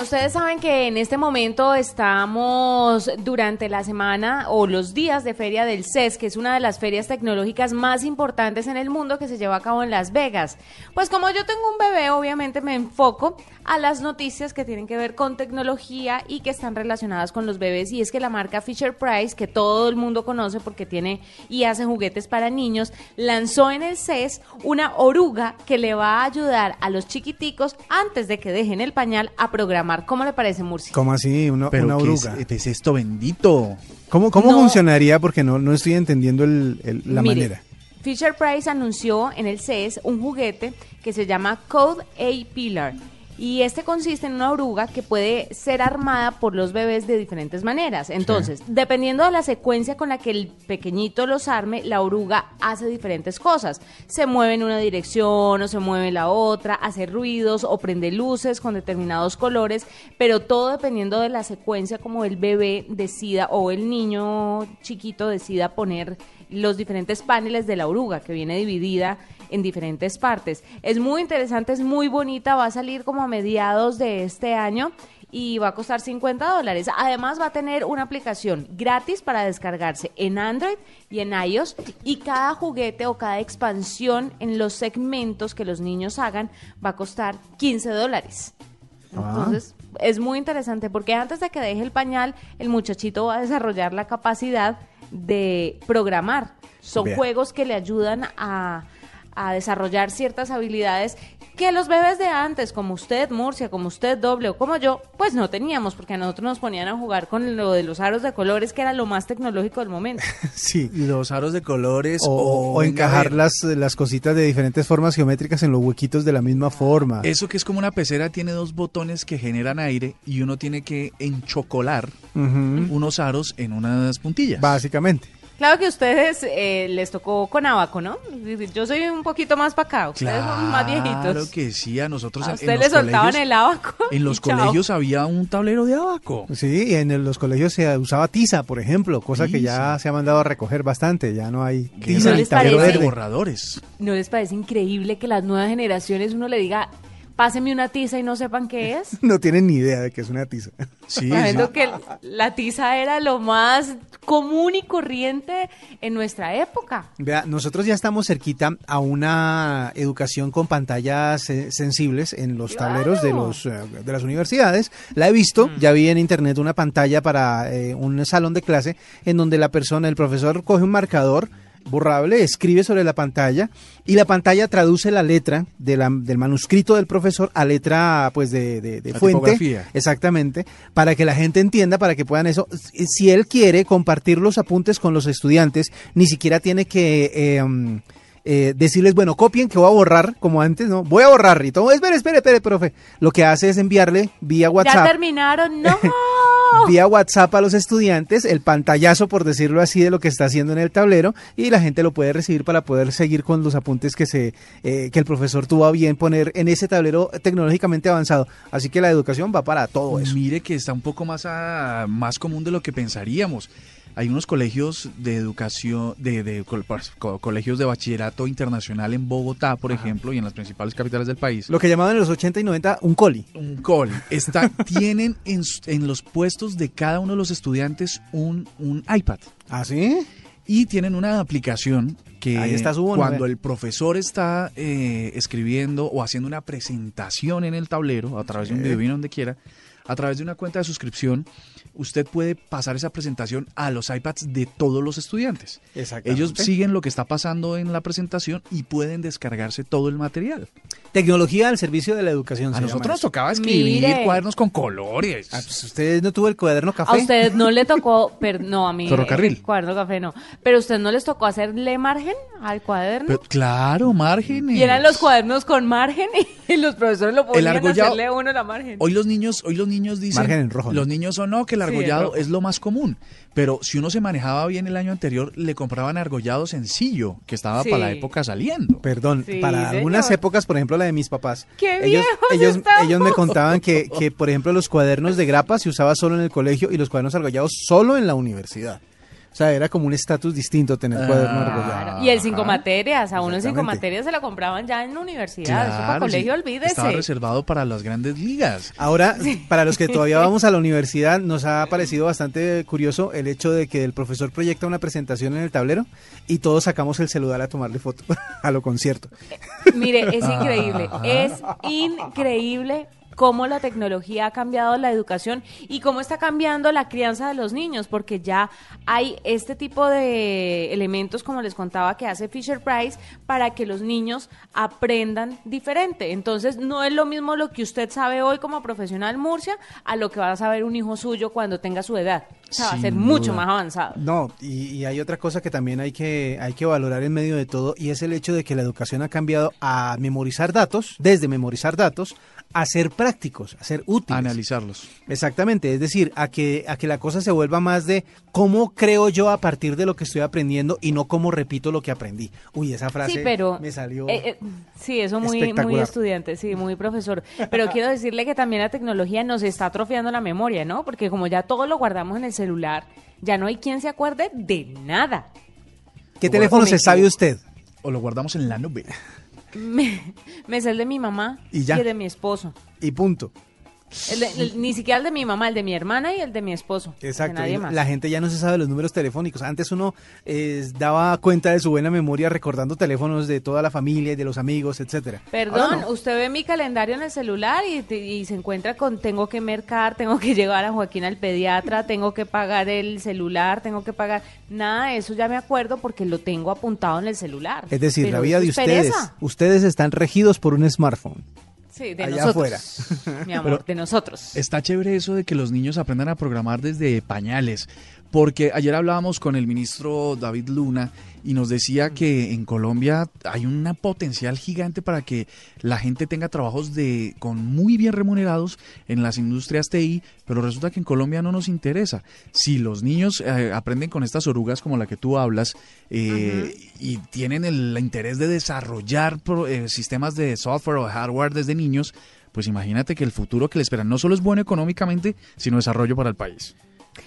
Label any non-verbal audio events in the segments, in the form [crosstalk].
Ustedes saben que en este momento estamos durante la semana o los días de feria del CES, que es una de las ferias tecnológicas más importantes en el mundo que se lleva a cabo en Las Vegas. Pues como yo tengo un bebé, obviamente me enfoco a las noticias que tienen que ver con tecnología y que están relacionadas con los bebés. Y es que la marca Fisher Price, que todo el mundo conoce porque tiene y hace juguetes para niños, lanzó en el CES una oruga que le va a ayudar a los chiquiticos antes de que dejen el pañal a programar. ¿Cómo le parece, Murcia? ¿Cómo así? Una, Pero una ¿qué oruga. Es, es esto bendito? ¿Cómo, cómo No. funcionaría? Porque no, no estoy entendiendo el- el- la Mire, manera. Fisher Price anunció en el CES un juguete que se llama Code A Pillar. Y este consiste en una oruga que puede ser armada por los bebés de diferentes maneras. Entonces, dependiendo de la secuencia con la que el pequeñito los arme, la oruga hace diferentes cosas. Se mueve en una dirección o se mueve en la otra, hace ruidos o prende luces con determinados colores, pero todo dependiendo de la secuencia como el bebé decida o el niño chiquito decida poner los diferentes paneles de la oruga que viene dividida en diferentes partes. Es muy interesante, es muy bonita, va a salir como a mediados de este año y va a costar 50 dólares. Además va a tener una aplicación gratis para descargarse en Android y en iOS y cada juguete o cada expansión en los segmentos que los niños hagan va a costar 15 dólares. Entonces, es muy interesante porque antes de que deje el pañal, el muchachito va a desarrollar la capacidad de programar. Son juegos que le ayudan a, a desarrollar ciertas habilidades que los bebés de antes, como usted, Murcia, como usted, Doble, o como yo, pues no teníamos, porque a nosotros nos ponían a jugar con lo de los aros de colores, que era lo más tecnológico del momento. [laughs] Sí. Los aros de colores O, encajar las, las cositas de diferentes formas geométricas en los huequitos de la misma forma. Eso que es como una pecera tiene dos botones que generan aire y uno tiene que enchocolar unos aros en unas puntillas. Básicamente. Claro que a ustedes eh, les tocó con abaco, ¿no? Yo soy un poquito más para acá, ustedes son más viejitos. Claro que sí, a nosotros A en- ustedes en le los soltaban colegios- el abaco. En los chao. colegios había un tablero de abaco. Sí, y en el- los colegios se usaba tiza, por ejemplo, cosa que ya se ha mandado a recoger bastante. Ya no hay tiza ¿No ni les tablero parece? de borradores. ¿No les parece increíble que las nuevas generaciones uno le diga, páseme una tiza y no sepan qué es? [laughs] No tienen ni idea de que es una tiza. Sí, Sabiendo sí. que la tiza era lo más común y corriente en nuestra época. Vea, nosotros ya estamos cerquita a una educación con pantallas eh, sensibles en los Claro. tableros de los eh, de las universidades. La he visto, Mm. ya vi en internet una pantalla para eh, un salón de clase en donde la persona, el profesor coge un marcador borrable, escribe sobre la pantalla y la pantalla traduce la letra de la- del manuscrito del profesor a letra pues de, de- fuente. tipografía. Exactamente, para que la gente entienda, para que puedan eso. Si- él quiere compartir los apuntes con los estudiantes, ni siquiera tiene que eh, um, eh, decirles, bueno, copien que voy a borrar, como antes, ¿no? Voy a borrar y todo, espere, espere, espere, profe. Lo que hace es enviarle vía ¿Ya WhatsApp. terminaron? [laughs] ¡No! Vía WhatsApp a los estudiantes, el pantallazo, por decirlo así, de lo que está haciendo en el tablero, y la gente lo puede recibir para poder seguir con los apuntes que se eh, que el profesor tuvo a bien poner en ese tablero tecnológicamente avanzado. Así que la educación va para todo eso. Mire que está un poco más, a- más común de lo que pensaríamos. Hay unos colegios de educación, de, pues, co- colegios de bachillerato internacional en Bogotá, por ejemplo, y en las principales capitales del país. Lo que llamaban en los 80 y 90 un coli. un col. Está, [laughs] tienen en, los puestos de cada uno de los estudiantes un, un iPad. ¿Ah, sí? Y tienen una aplicación que Ahí está su bono, cuando el profesor está eh, escribiendo o haciendo una presentación en el tablero, a través de un video donde quiera, a través de una cuenta de suscripción, usted puede pasar esa presentación a los iPads de todos los estudiantes. Exactamente. Ellos siguen lo que está pasando en la presentación y pueden descargarse todo el material. Tecnología al servicio de la educación. A nosotros nos tocaba escribir Mire. cuadernos con colores. Ah, pues, ¿Usted no tuvo el cuaderno café? A usted no le tocó, per- no, a mí. Ferrocarril. Cuaderno café no. Pero a usted no les tocó hacerle margen al cuaderno. Pero, claro, márgenes. y eran los cuadernos con margen [laughs] y los profesores lo ponían a hacerle a uno la margen. Hoy los niños, hoy los niños dicen, Margen en rojo, ¿no? los niños son no que el Sí, argollado es lo más común, pero si uno se manejaba bien el año anterior le compraban argollado sencillo que estaba Sí. para la época saliendo. Perdón, Sí, para señor. algunas épocas, por ejemplo la de mis papás, ¡Qué ellos, ellos, ellos me contaban que, que, por ejemplo, los cuadernos de grapa se usaba solo en el colegio y los cuadernos argollados solo en la universidad. O sea, era como un estatus distinto tener cuaderno Ah, argollado. Claro. Y el cinco materias, a uno en cinco materias se lo compraban ya en la universidad. Eso para Claro, colegio, sí, olvídese. Estaba reservado para las grandes ligas. Ahora, para los que [laughs] todavía vamos a la universidad, nos ha parecido bastante curioso el hecho de que el profesor proyecta una presentación en el tablero y todos sacamos el celular a tomarle foto [laughs] a lo concierto. Mire, es [laughs] increíble, es increíble cómo la tecnología ha cambiado la educación y cómo está cambiando la crianza de los niños, porque ya hay este tipo de elementos, como les contaba, que hace Fisher Price para que los niños aprendan diferente. Entonces, no es lo mismo lo que usted sabe hoy como profesional Murcia a lo que va a saber un hijo suyo cuando tenga su edad. O sea, va a ser mucho más avanzado. No, y, y hay otra cosa que también hay que, hay que valorar en medio de todo y es el hecho de que la educación ha cambiado a memorizar datos, desde memorizar datos, a ser prácticos, a ser útiles. Analizarlos. Exactamente, es decir, a que, a que la cosa se vuelva más de cómo creo yo a partir de lo que estoy aprendiendo y no cómo repito lo que aprendí. Uy, esa frase Sí, pero me salió... eh, eh, sí, eso muy, muy estudiante, sí, muy profesor. Pero quiero decirle que también la tecnología nos está atrofiando la memoria, ¿no? Porque como ya todo lo guardamos en el celular, ya no hay quien se acuerde de nada. ¿Qué teléfono se sabe usted? O lo guardamos en la nube. Me, me sé el de mi mamá Y ya. el de mi esposo. Y punto. El ni siquiera el de mi mamá, el de mi hermana y el de mi esposo. Exacto. nadie y más. La gente ya no se sabe los números telefónicos. Antes uno eh, daba cuenta de su buena memoria recordando teléfonos de toda la familia y de los amigos, etcétera. Perdón, no. usted ve mi calendario en el celular y, se encuentra con tengo que mercar, tengo que [laughs] llevar a Joaquín al pediatra, tengo que pagar el celular, tengo que pagar. Nada de eso ya me acuerdo porque lo tengo apuntado en el celular. Es decir, Pero la vida de es ustedes, pereza. ustedes están regidos por un smartphone. Sí, de allá nosotros. Mi amor, Pero- de nosotros. Está chévere eso de que los niños aprendan a programar desde pañales, porque ayer hablábamos con el ministro David Luna y nos decía que en Colombia hay un potencial gigante para que la gente tenga trabajos de con muy bien remunerados en las industrias TI, pero resulta que en Colombia no nos interesa. Si los niños eh, aprenden con estas orugas como la que tú hablas eh, y tienen el interés de desarrollar pro- eh, sistemas de software o hardware desde niños, pues imagínate que el futuro que le esperan no solo es bueno económicamente, sino desarrollo para el país.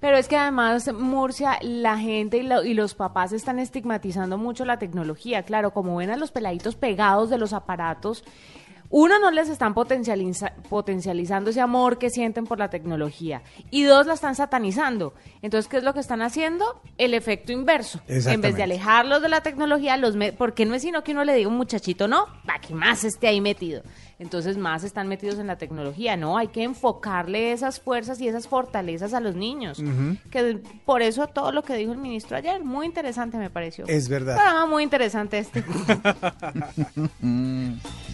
Pero es que además, Murcia, la gente y, lo- y los papás están estigmatizando mucho la tecnología. Claro, como ven a los peladitos pegados de los aparatos, uno, no les están potencializa- potencializando ese amor que sienten por la tecnología. Y dos, la están satanizando. Entonces, ¿qué es lo que están haciendo? El efecto inverso. En vez de alejarlos de la tecnología, los porque no es sino que uno le diga a un muchachito, no, para que más esté ahí metido. Entonces, más están metidos en la tecnología, ¿no? Hay que enfocarle esas fuerzas y esas fortalezas a los niños. Que por eso todo lo que dijo el ministro ayer, muy interesante me pareció. Es verdad. Ah, muy interesante este. [laughs] [laughs]